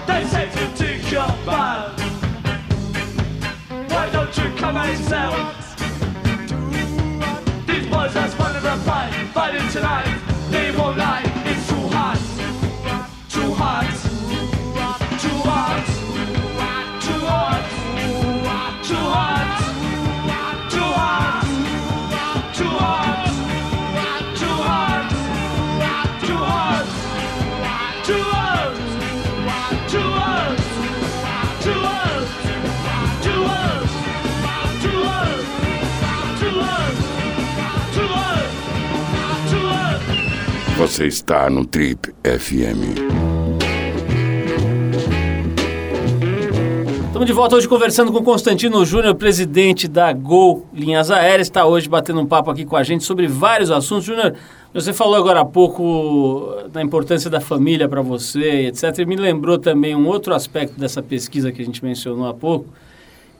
They say you think you're bad. Why don't you come out yourself? These boys are spawning a fight, fighting tonight. Você está no Trip FM. Estamos de volta hoje conversando com Constantino Júnior, presidente da Gol Linhas Aéreas. Está hoje batendo um papo aqui com a gente sobre vários assuntos. Júnior, você falou agora há pouco da importância da família para você, etc. E me lembrou também um outro aspecto dessa pesquisa que a gente mencionou há pouco,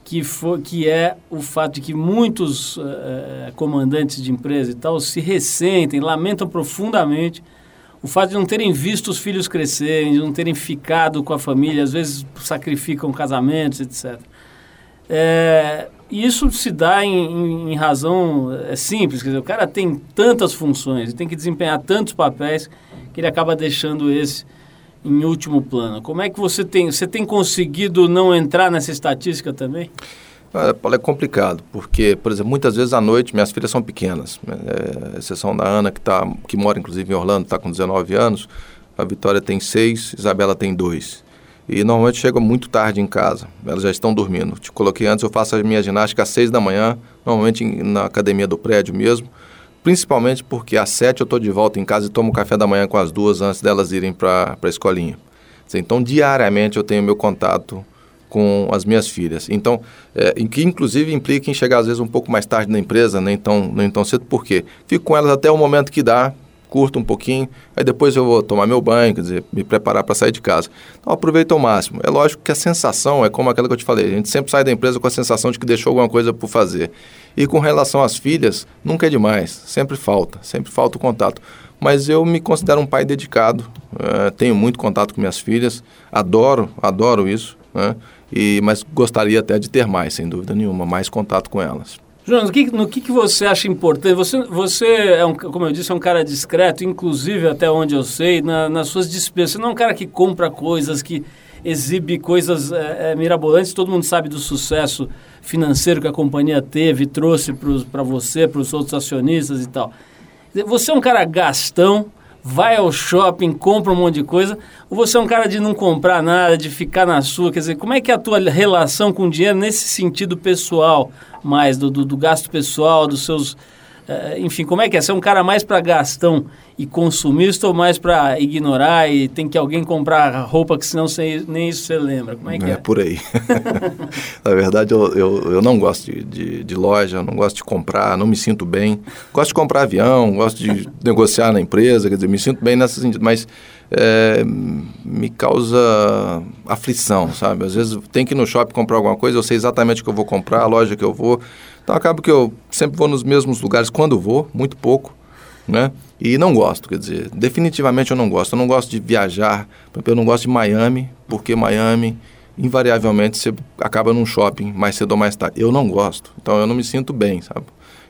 que, foi, que é o fato de que muitos eh, comandantes de empresa e tal se ressentem, lamentam profundamente o fato de não terem visto os filhos crescerem, de não terem ficado com a família, às vezes sacrificam casamentos, etc. É, e isso se dá em, em- razão é, simples, quer dizer, o cara tem tantas funções, tem que desempenhar tantos papéis que ele acaba deixando esse em último plano. Como é que você tem, você tem conseguido não entrar nessa estatística também? É complicado, porque, por exemplo, muitas vezes à noite minhas filhas são pequenas. É, exceção da Ana, que, tá, que mora inclusive em Orlando, está com 19 anos. A Vitória tem 6, Isabela tem 2. E normalmente chegam muito tarde em casa, elas já estão dormindo. Te coloquei antes, eu faço a minha ginástica às 6 da manhã, normalmente na academia do prédio mesmo. Principalmente porque às 7 eu estou de volta em casa e tomo café da manhã com as duas antes delas irem para a escolinha. Então, diariamente eu tenho meu contato com as minhas filhas. Então, é, que inclusive implica em chegar às vezes um pouco mais tarde na empresa, nem tão, nem tão cedo, por quê? Fico com elas até o momento que dá, curto um pouquinho, aí depois eu vou tomar meu banho, quer dizer, me preparar para sair de casa. Então, aproveito ao máximo. É lógico que a sensação é como aquela que eu te falei, a gente sempre sai da empresa com a sensação de que deixou alguma coisa por fazer. E com relação às filhas, nunca é demais, sempre falta, sempre falta o contato. Mas eu me considero um pai dedicado, eh, tenho muito contato com minhas filhas, adoro, adoro isso, né? E, mas gostaria até de ter mais, sem dúvida nenhuma, mais contato com elas. Jonas, no que, no que, que você acha importante? Você, você é, um, como eu disse, é um cara discreto, inclusive até onde eu sei, na- nas suas despesas. Você não é um cara que compra coisas, que exibe coisas é, é, mirabolantes. Todo mundo sabe do sucesso financeiro que a companhia teve, trouxe para você, para os outros acionistas e tal. Você é um cara gastão, vai ao shopping, compra um monte de coisa, ou você é um cara de não comprar nada, de ficar na sua? Quer dizer, como é que é a tua relação com o dinheiro nesse sentido pessoal, mais do, do, do gasto pessoal, dos seus. Eh, enfim, como é que é? Você é um cara mais para gastão e consumista ou mais para ignorar e tem que alguém comprar roupa que senão você, nem isso você lembra? Como é que é? por aí. Na verdade, eu, eu, eu não gosto de, de, de loja, não gosto de comprar, não me sinto bem. Gosto de comprar avião, gosto de negociar na empresa, quer dizer, me sinto bem sentido, mas é, me causa aflição, sabe? Às vezes tem que ir no shopping comprar alguma coisa, eu sei exatamente o que eu vou comprar, a loja que eu vou. Então acaba que eu sempre vou nos mesmos lugares quando vou, muito pouco né? E não gosto, quer dizer, definitivamente eu não gosto. Eu não gosto de viajar, eu não gosto de Miami, porque Miami, invariavelmente, você acaba num shopping mais cedo ou mais tarde. Eu não gosto, então eu não me sinto bem, sabe?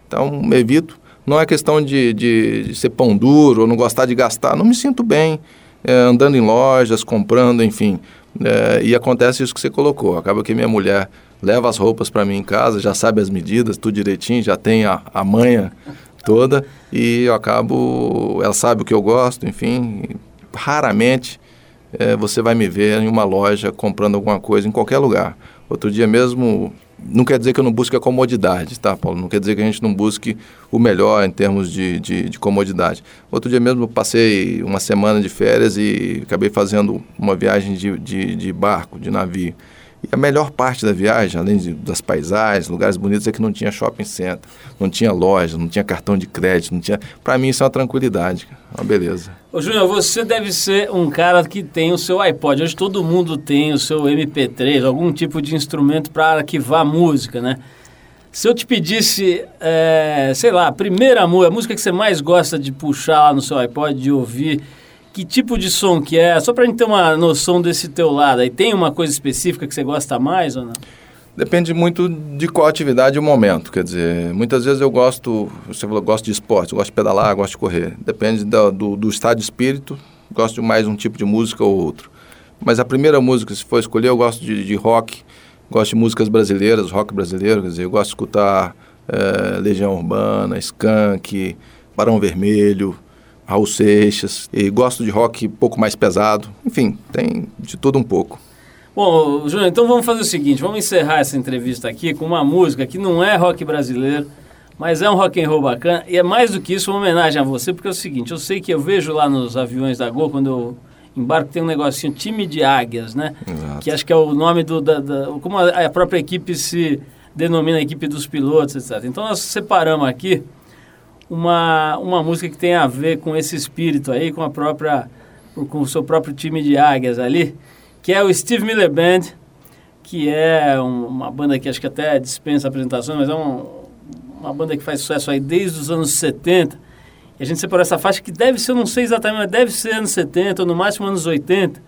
Então, evito. Não é questão de, de, de ser pão duro ou não gostar de gastar. Não me sinto bem é, andando em lojas, comprando, enfim. É, e acontece isso que você colocou. Acaba que minha mulher leva as roupas para mim em casa, já sabe as medidas, tudo direitinho, já tem a, a manha toda e eu acabo, ela sabe o que eu gosto, enfim, raramente eh, você vai me ver em uma loja comprando alguma coisa em qualquer lugar. Outro dia mesmo, não quer dizer que eu não busque a comodidade, tá, Paulo? Não quer dizer que a gente não busque o melhor em termos de, de, de comodidade. Outro dia mesmo eu passei uma semana de férias e acabei fazendo uma viagem de, de, de barco, de navio. E a melhor parte da viagem, além de, das paisagens, lugares bonitos, é que não tinha shopping center, não tinha loja, não tinha cartão de crédito, não tinha. Para mim isso é uma tranquilidade, uma beleza. Ô Júnior, você deve ser um cara que tem o seu iPod. Hoje todo mundo tem o seu MP3, algum tipo de instrumento para arquivar música, né? Se eu te pedisse, é, sei lá, a primeira música, a música que você mais gosta de puxar lá no seu iPod, de ouvir, que tipo de som que é? Só pra gente ter uma noção desse teu lado. Aí tem uma coisa específica que você gosta mais ou não? Depende muito de qual atividade e o momento. Quer dizer, muitas vezes eu gosto, você falou, gosto de esporte, gosto de pedalar, gosto de correr. Depende do, do, do estado de espírito, gosto de mais um tipo de música ou outro. Mas a primeira música, se for escolher, eu gosto de, de rock, gosto de músicas brasileiras, rock brasileiro, quer dizer, eu gosto de escutar eh, Legião Urbana, Skank, Barão Vermelho, Raul Seixas, e gosto de rock um pouco mais pesado, enfim, tem de tudo um pouco. Bom, Júnior, então vamos fazer o seguinte, vamos encerrar essa entrevista aqui com uma música que não é rock brasileiro, mas é um rock and roll bacana e é mais do que isso uma homenagem a você, porque é o seguinte, eu sei que eu vejo lá nos aviões da Gol, quando eu embarco, tem um negocinho, time de águias, né? Exato. Que acho que é o nome do, da, da- como a, a própria equipe se denomina a equipe dos pilotos, etc. Então nós separamos aqui uma, uma música que tem a ver com esse espírito aí, com a própria com o seu próprio time de águias ali, que é o Steve Miller Band, que é um, uma banda que acho que até dispensa apresentações, mas é um, uma banda que faz sucesso aí desde os anos 70. E a gente separou essa faixa que deve ser, eu não sei exatamente, mas deve ser anos 70 ou no máximo anos 80,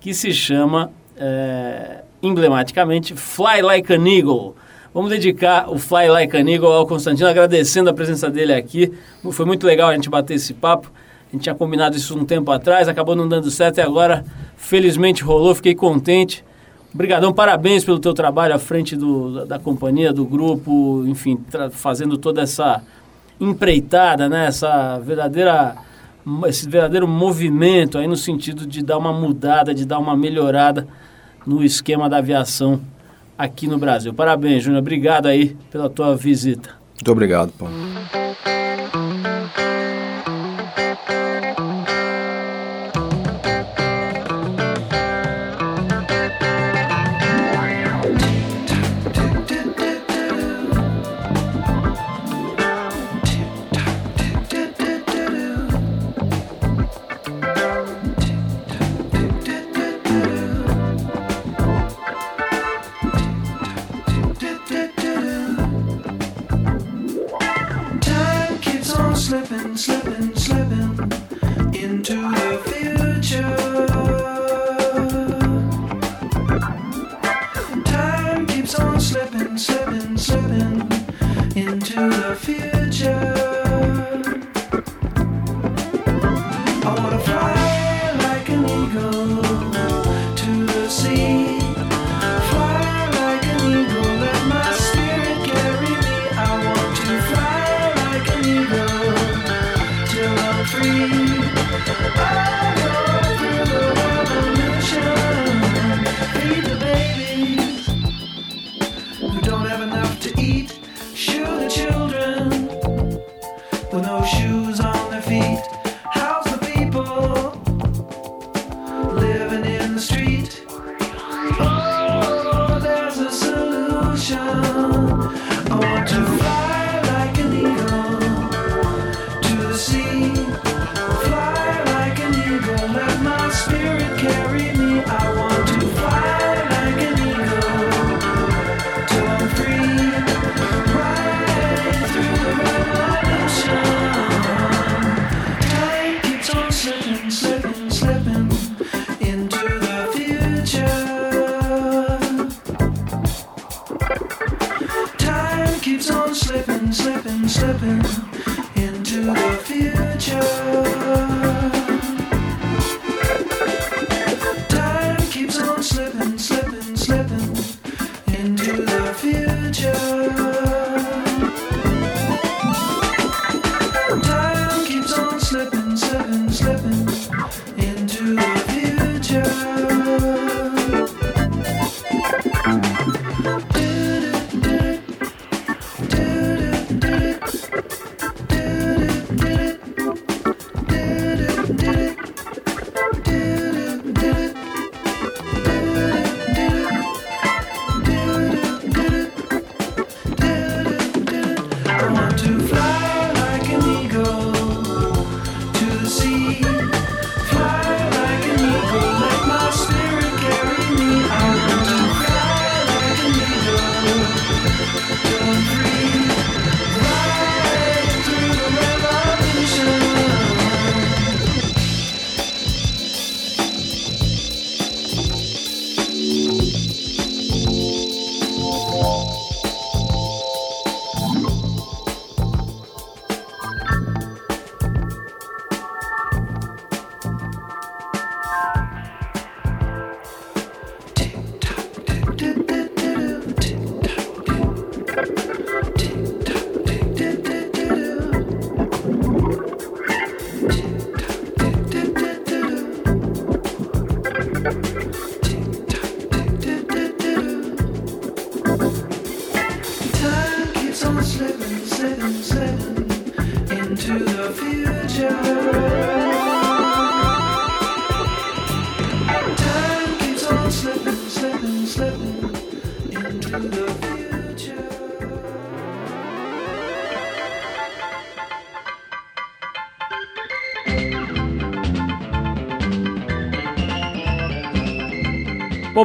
que se chama é, emblematicamente Fly Like an Eagle. Vamos dedicar o Fly Like an Eagle ao Constantino, agradecendo a presença dele aqui. Foi muito legal a gente bater esse papo. A gente tinha combinado isso um tempo atrás, acabou não dando certo e agora, felizmente, rolou. Fiquei contente. Obrigadão, parabéns pelo teu trabalho à frente do, da, da, companhia, do grupo, enfim, fazendo toda essa empreitada, né? Essa verdadeira, esse verdadeiro movimento aí no sentido de dar uma mudada, de dar uma melhorada no esquema da aviação aqui no Brasil. Parabéns, Júnior. Obrigado aí pela tua visita. Muito obrigado, Paulo.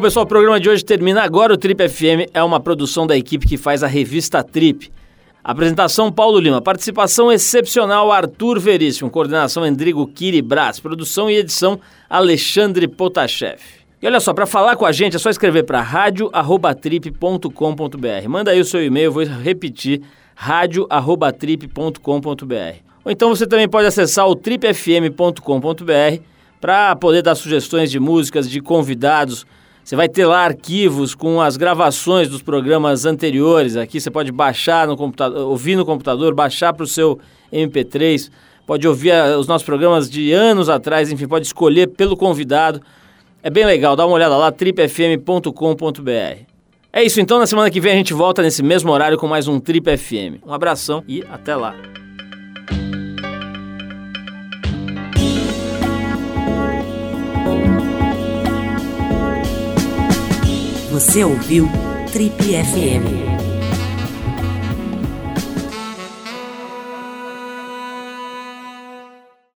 pessoal, o programa de hoje termina agora. O Trip FM é uma produção da equipe que faz a revista Trip. Apresentação Paulo Lima, participação excepcional Arthur Veríssimo, coordenação Endrigo Kiri Brás, produção e edição Alexandre Potashev. E olha só, para falar com a gente é só escrever para radio@trip.com.br. Manda aí o seu e-mail, vou repetir, radio@trip.com.br. Ou então você também pode acessar o tripfm.com.br para poder dar sugestões de músicas, de convidados, você vai ter lá arquivos com as gravações dos programas anteriores. Aqui você pode baixar no computador, ouvir no computador, baixar para o seu MP3. Pode ouvir os nossos programas de anos atrás, enfim, pode escolher pelo convidado. É bem legal, dá uma olhada lá, tripfm.com.br. É isso então, na semana que vem a gente volta nesse mesmo horário com mais um Trip FM. Um abração e até lá. Você ouviu Trip FM.